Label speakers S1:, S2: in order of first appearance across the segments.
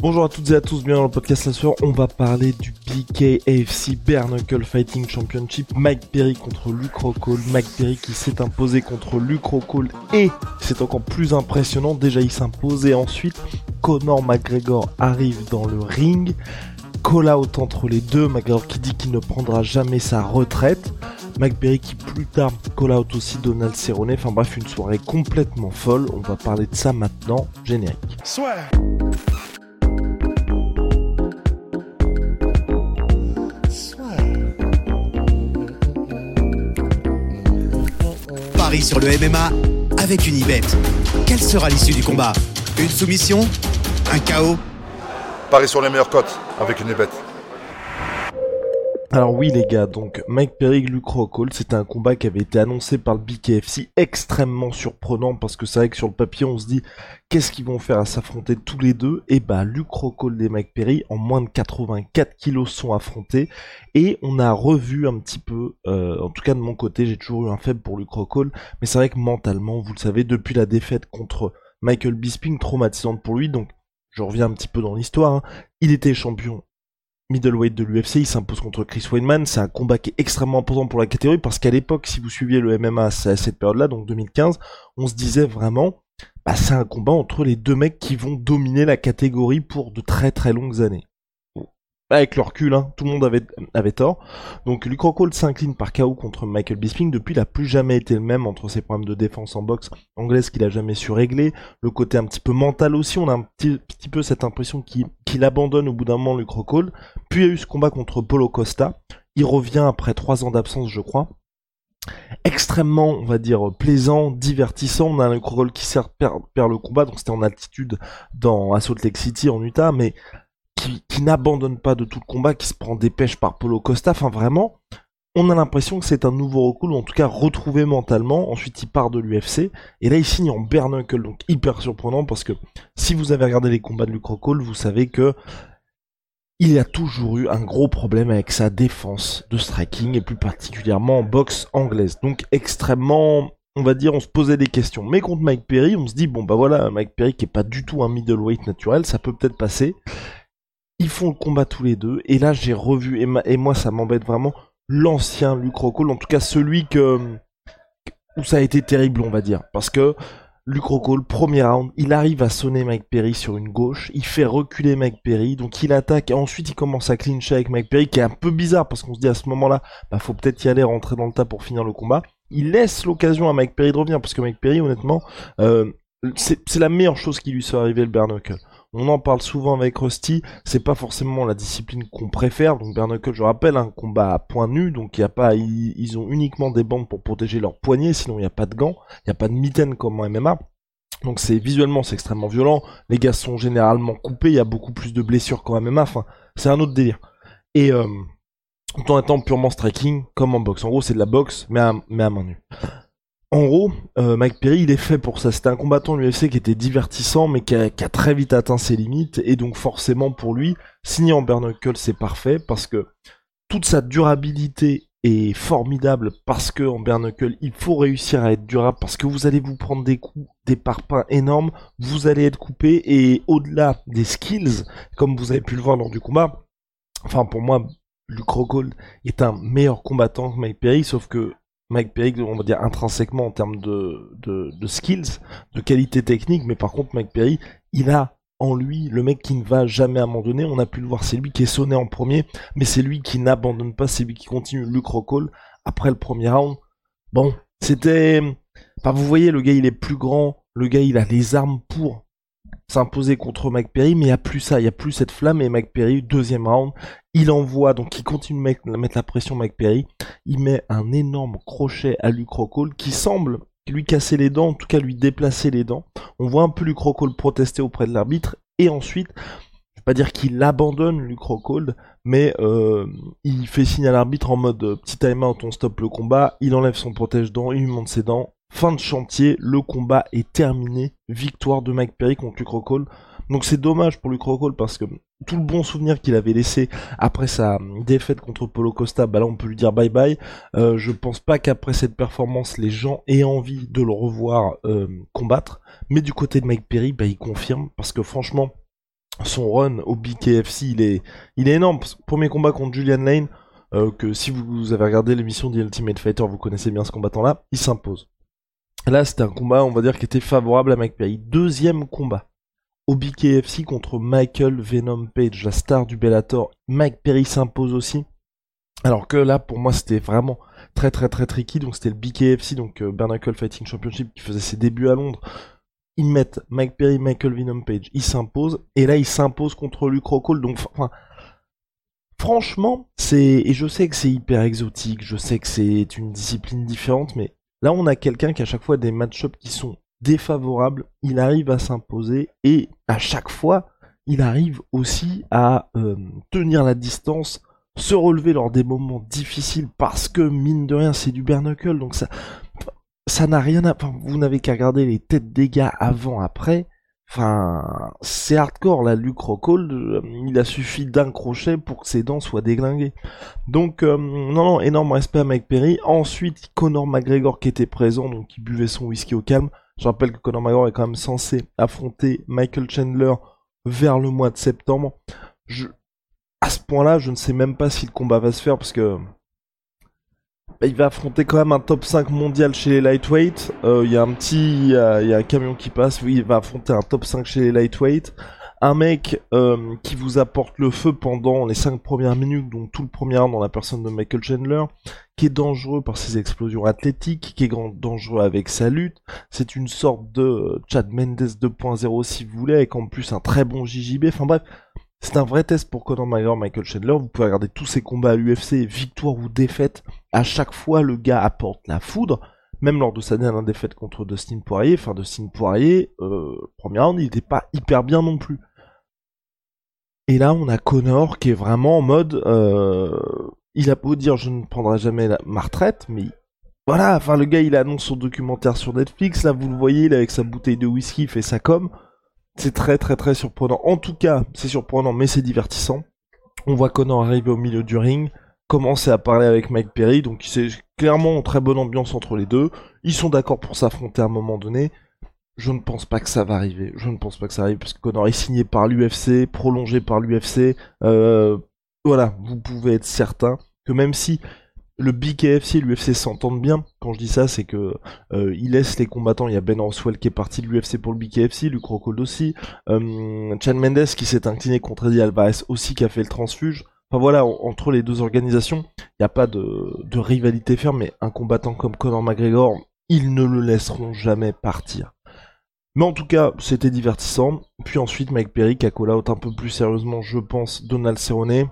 S1: Bonjour à toutes et à tous, bienvenue dans le podcast La Sueur. On va parler du BK AFC Bare Knuckle Fighting Championship. Mike Perry contre Luke Rockhold. Mike Perry qui s'est imposé contre Luke Rockhold et c'est encore plus impressionnant. Déjà il s'imposait ensuite. Conor McGregor arrive dans le ring. Call out entre les deux. McGregor qui dit qu'il ne prendra jamais sa retraite. Mike Perry qui plus tard call out aussi Donald Cerrone. Enfin bref, une soirée complètement folle. On va parler de ça maintenant. Générique.
S2: Paris sur le MMA avec une ibet. Quelle sera l'issue du combat? Une soumission? Un chaos?
S3: Paris sur les meilleures cotes avec une bête.
S1: Alors oui les gars, donc Mike Perry, Luke Rockhold, c'était un combat qui avait été annoncé par le BKFC, extrêmement surprenant parce que c'est vrai que sur le papier on se dit qu'est-ce qu'ils vont faire à s'affronter tous les deux? Et bah Luke Rockhold et Mike Perry en moins de 84 kilos sont affrontés et on a revu un petit peu, euh, en tout cas de mon côté j'ai toujours eu un faible pour Luke Rockhold, mais c'est vrai que mentalement vous le savez depuis la défaite contre Michael Bisping traumatisante pour lui donc je reviens un petit peu dans l'histoire, hein. il était champion middleweight de l'UFC, il s'impose contre Chris Weidman. C'est un combat qui est extrêmement important pour la catégorie parce qu'à l'époque, si vous suiviez le MMA à cette période-là, donc 2015, on se disait vraiment, bah, c'est un combat entre les deux mecs qui vont dominer la catégorie pour de très très longues années avec le recul, hein, tout le monde avait, avait tort. Donc Luke Rockhold s'incline par KO contre Michael Bisping. Depuis, il a plus jamais été le même entre ses problèmes de défense en boxe anglaise qu'il a jamais su régler. Le côté un petit peu mental aussi, on a un petit, peu cette impression qu'il abandonne au bout d'un moment Luke Rockhold. Puis il y a eu ce combat contre Polo Costa. Il revient après trois ans d'absence, je crois. Extrêmement, on va dire, plaisant, divertissant. On a un Rockhold qui sert, perd, le combat, donc c'était en altitude dans à Salt Lake City en Utah, mais qui, n'abandonne pas de tout le combat, qui se prend des pêches par Polo Costa. Enfin, vraiment, on a l'impression que c'est un nouveau recul, ou en tout cas retrouvé mentalement. Ensuite, il part de l'UFC. Et là, il signe en bare donc hyper surprenant parce que si vous avez regardé les combats de Luke Rockhold, vous savez que il a toujours eu un gros problème avec sa défense de striking et plus particulièrement en boxe anglaise. Donc extrêmement, on va dire, on se posait des questions. Mais contre Mike Perry, on se dit bon bah voilà, Mike Perry qui est pas du tout un middleweight naturel, ça peut peut-être passer. Ils font le combat tous les deux. Et là, j'ai revu, et, moi, ça m'embête vraiment, l'ancien Luke Rockhold, en tout cas celui que où ça a été terrible, on va dire. Parce que Luke Rockhold, premier round, il arrive à sonner Mike Perry sur une gauche, il fait reculer Mike Perry, donc il attaque, et ensuite il commence à clincher avec Mike Perry, qui est un peu bizarre, parce qu'on se dit à ce moment-là, bah faut peut-être y aller, rentrer dans le tas pour finir le combat. Il laisse l'occasion à Mike Perry de revenir, parce que Mike Perry, honnêtement, euh, c'est la meilleure chose qui lui soit arrivée le Bernacle. On en parle souvent avec Rusty, c'est pas forcément la discipline qu'on préfère. Donc Bernacle, je rappelle, un combat à point nu, donc y a pas, ils, ont uniquement des bandes pour protéger leurs poignets, sinon il n'y a pas de gants, il n'y a pas de mitaine comme en MMA. Donc c'est visuellement c'est extrêmement violent. Les gars sont généralement coupés, il y a beaucoup plus de blessures qu'en MMA. Enfin, c'est un autre délire. Et euh, en étant purement striking, comme en boxe. En gros, c'est de la boxe, mais à, mais à main nue. En gros, euh, Mike Perry, il est fait pour ça. C'était un combattant de l'UFC qui était divertissant, mais qui a, très vite atteint ses limites. Et donc forcément, pour lui, signer en Bernacle, c'est parfait, parce que toute sa durabilité est formidable, parce que en Bernacle, il faut réussir à être durable, parce que vous allez vous prendre des coups, des parpaings énormes, vous allez être coupé, et au-delà des skills, comme vous avez pu le voir lors du combat, enfin pour moi, Luke Rockhold est un meilleur combattant que Mike Perry, sauf que Mike Perry, on va dire intrinsèquement en termes de, skills, de qualité technique, mais par contre Mike Perry, il a en lui le mec qui ne va jamais abandonner. On a pu le voir, c'est lui qui est sonné en premier, mais c'est lui qui n'abandonne pas, c'est lui qui continue Luke Rockhold après le premier round. Bon, c'était... Enfin, vous voyez, le gars il est plus grand, le gars il a les armes pour s'imposer contre Mike Perry, mais il n'y a plus ça, il n'y a plus cette flamme, et Mike Perry, deuxième round, il envoie, donc il continue de mettre la pression Mike Perry, il met un énorme crochet à Luke Rockhold, qui semble lui casser les dents, en tout cas lui déplacer les dents. On voit un peu Lucrocold protester auprès de l'arbitre, et ensuite, je vais pas dire qu'il abandonne Lucrocold, mais euh, il fait signe à l'arbitre en mode euh, petit timeout, on stoppe le combat, il enlève son protège-dents, il lui monte ses dents, fin de chantier, le combat est terminé, victoire de Mike Perry contre Lucrocold. Donc c'est dommage pour Lucrocold parce que tout le bon souvenir qu'il avait laissé après sa défaite contre Polo Costa, bah là on peut lui dire bye bye. Euh, je pense pas qu'après cette performance les gens aient envie de le revoir euh, combattre. Mais du côté de Mike Perry, bah il confirme parce que franchement son run au BKFC il est, il est énorme. Premier combat contre Julian Lane, euh, que si vous avez regardé l'émission The Ultimate Fighter, vous connaissez bien ce combattant là, il s'impose. Là c'était un combat on va dire qui était favorable à Mike Perry. Deuxième combat au BKFC contre Michael Venom Page, la star du Bellator. Mike Perry s'impose aussi. Alors que là, pour moi, c'était vraiment très très très tricky. Donc c'était le BKFC, donc euh, Fighting Championship, qui faisait ses débuts à Londres. Ils mettent Mike Perry, Michael Venom Page. Il s'impose. Et là, il s'impose contre Luke Rockhold. Donc, franchement, c'est... Et je sais que c'est hyper exotique. Je sais que c'est une discipline différente. Mais là, on a quelqu'un qui à chaque fois des match-ups qui sont défavorable, il arrive à s'imposer et à chaque fois, il arrive aussi à euh, tenir la distance, se relever lors des moments difficiles parce que mine de rien, c'est du bare donc ça ça n'a rien à vous n'avez qu'à regarder les têtes des gars avant après. Enfin, c'est hardcore la Luke Rockhold, euh, il a suffi d'un crochet pour que ses dents soient déglinguées. Donc euh, non non, énorme respect à Mike Perry. Ensuite, Conor McGregor qui était présent donc qui buvait son whisky au calme. Je rappelle que Conor McGregor est quand même censé affronter Michael Chandler vers le mois de septembre. Je... À ce point-là, je ne sais même pas si le combat va se faire parce que bah, il va affronter quand même un top 5 mondial chez les lightweight. Euh, il y a un petit, il y, a un camion qui passe. Oui, il va affronter un top 5 chez les lightweight un mec euh, qui vous apporte le feu pendant les 5 premières minutes, donc tout le premier dans la personne de Michael Chandler, qui est dangereux par ses explosions athlétiques, qui est dangereux avec sa lutte. C'est une sorte de euh, Chad Mendes 2.0 si vous voulez, avec en plus un très bon JJB. Enfin bref, c'est un vrai test pour Conor McGregor, Michael Chandler. Vous pouvez regarder tous ses combats à l'UFC, victoire ou défaite. À chaque fois, le gars apporte la foudre même lors de sa dernière défaite contre Dustin Poirier, enfin Dustin Poirier, euh, premier round, il n'était pas hyper bien non plus. Et là, on a Connor qui est vraiment en mode, euh, il a beau dire je ne prendrai jamais ma retraite, mais voilà, enfin le gars il annonce son documentaire sur Netflix, là vous le voyez, il avec sa bouteille de whisky, il fait ça comme. C'est très très très surprenant. En tout cas, c'est surprenant, mais c'est divertissant. On voit Connor arriver au milieu du ring, commencer à parler avec Mike Perry, donc c'est clairement une très bonne ambiance entre les deux. Ils sont d'accord pour s'affronter à un moment donné je ne pense pas que ça va arriver. Je ne pense pas que ça arrive parce que Connor est signé par l'UFC, prolongé par l'UFC. Euh, voilà, vous pouvez être certain que même si le BKFC et l'UFC s'entendent bien, quand je dis ça, c'est que euh, il laisse les combattants. Il y a Ben Roswell qui est parti de l'UFC pour le BKFC, Luke Rockhold aussi, euh, Chan Mendes qui s'est incliné contre Eddie Alvarez aussi qui a fait le transfuge. Enfin voilà, entre les deux organisations, il n'y a pas de, rivalité ferme, mais un combattant comme Conor McGregor, ils ne le laisseront jamais partir. Mais en tout cas, c'était divertissant. Puis ensuite, Mike Perry qui a call out un peu plus sérieusement, je pense, Donald Cerrone.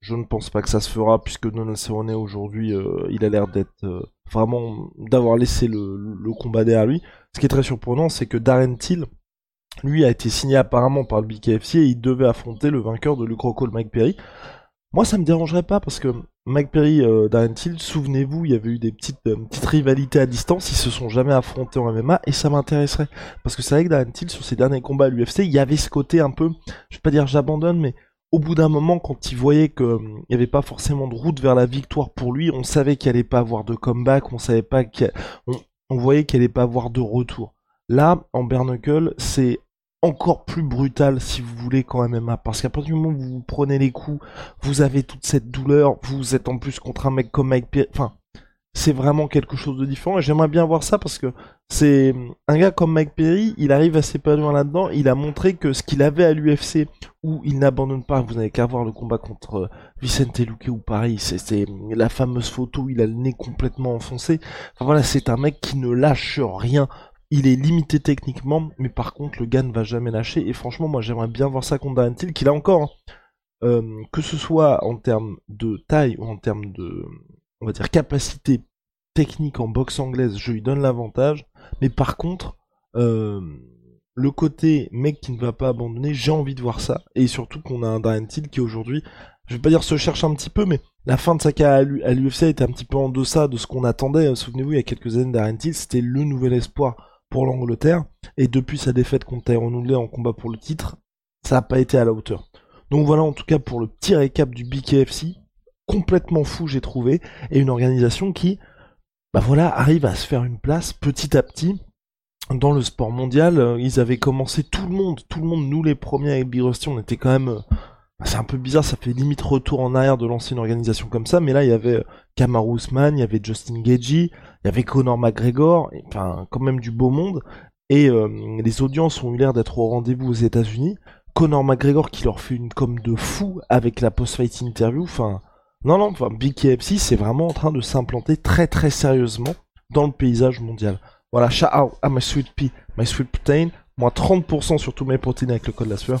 S1: Je ne pense pas que ça se fera puisque Donald Cerrone aujourd'hui, euh, il a l'air d'être euh, vraiment d'avoir laissé le, combat derrière lui. Ce qui est très surprenant, c'est que Darren Till, lui, a été signé apparemment par le BKFC et il devait affronter le vainqueur de Luke Rockhold, Mike Perry. Moi, ça me dérangerait pas parce que Mike Perry, euh, Darren Till, souvenez-vous, il y avait eu des petites, euh, petites rivalités à distance, ils se sont jamais affrontés en MMA et ça m'intéresserait. Parce que c'est vrai que Darren Till, sur ses derniers combats à l'UFC, il y avait ce côté un peu, je vais pas dire j'abandonne, mais au bout d'un moment, quand il voyait qu'il euh, n'y avait pas forcément de route vers la victoire pour lui, on savait qu'il allait pas avoir de comeback, on savait pas qu'il, voyait qu'il allait pas avoir de retour. Là, en Bernacle, c'est encore plus brutal si vous voulez quand MMA parce qu'à partir du moment où vous prenez les coups vous avez toute cette douleur vous êtes en plus contre un mec comme Mike Perry enfin c'est vraiment quelque chose de différent. Et j'aimerais bien voir ça parce que c'est un gars comme Mike Perry il arrive à s'épanouir là-dedans. Il a montré que ce qu'il avait à l'UFC où il n'abandonne pas vous n'avez qu'à voir le combat contre euh, Vicente Luque ou Paris. C'est la fameuse photo où il a le nez complètement enfoncé. Voilà c'est un mec qui ne lâche rien il est limité techniquement, mais par contre le gars ne va jamais lâcher. Et franchement, moi j'aimerais bien voir ça contre Darren qu'il a encore, hein. euh, que ce soit en termes de taille ou en termes de, on va dire, capacité technique en boxe anglaise, je lui donne l'avantage. Mais par contre, euh, le côté mec qui ne va pas abandonner, j'ai envie de voir ça. Et surtout qu'on a un Darren Till qui aujourd'hui, je vais pas dire se cherche un petit peu, mais la fin de sa carrière à l'UFC était un petit peu en deçà de ce qu'on attendait. Souvenez-vous, il y a quelques années, Darren Till, c'était le nouvel espoir pour l'Angleterre. Et depuis sa défaite contre Tyrone Woodley en combat pour le titre, ça n'a pas été à la hauteur. Donc voilà en tout cas pour le petit récap du BKFC. Complètement fou j'ai trouvé. Et une organisation qui, bah voilà, arrive à se faire une place petit à petit dans le sport mondial. Ils avaient commencé tout le monde, tout le monde, nous les premiers avec Big on était quand même... Euh, bah, c'est un peu bizarre, ça fait limite retour en arrière de lancer une organisation comme ça, mais là il y avait euh, Kamaru Usman, il y avait Justin Gagey, il y avait Conor McGregor, enfin quand même du beau monde, et les audiences ont eu l'air d'être au rendez-vous aux États-Unis. Conor McGregor qui leur fait une com de fou avec la post-fight interview. Enfin, non, non, enfin, Big c'est vraiment en train de s'implanter très très sérieusement dans le paysage mondial. Voilà, shout out à my sweet pea, my sweet protein. Moins 30% sur tous mes protéines avec le code la sueur.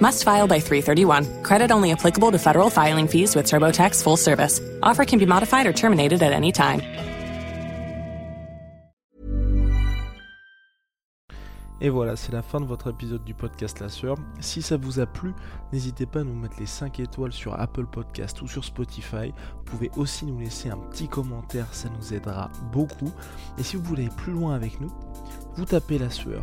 S4: Must file by 331. Credit only applicable to federal filing fees with TurboTax full service. Offer can be modified or terminated at any time.
S1: Et voilà, c'est la fin de votre épisode du podcast La Sœur. Si ça vous a plu, n'hésitez pas à nous mettre les 5 étoiles sur Apple Podcast ou sur Spotify. Vous pouvez aussi nous laisser un petit commentaire, ça nous aidera beaucoup. Et si vous voulez aller plus loin avec nous, vous tapez La Sueur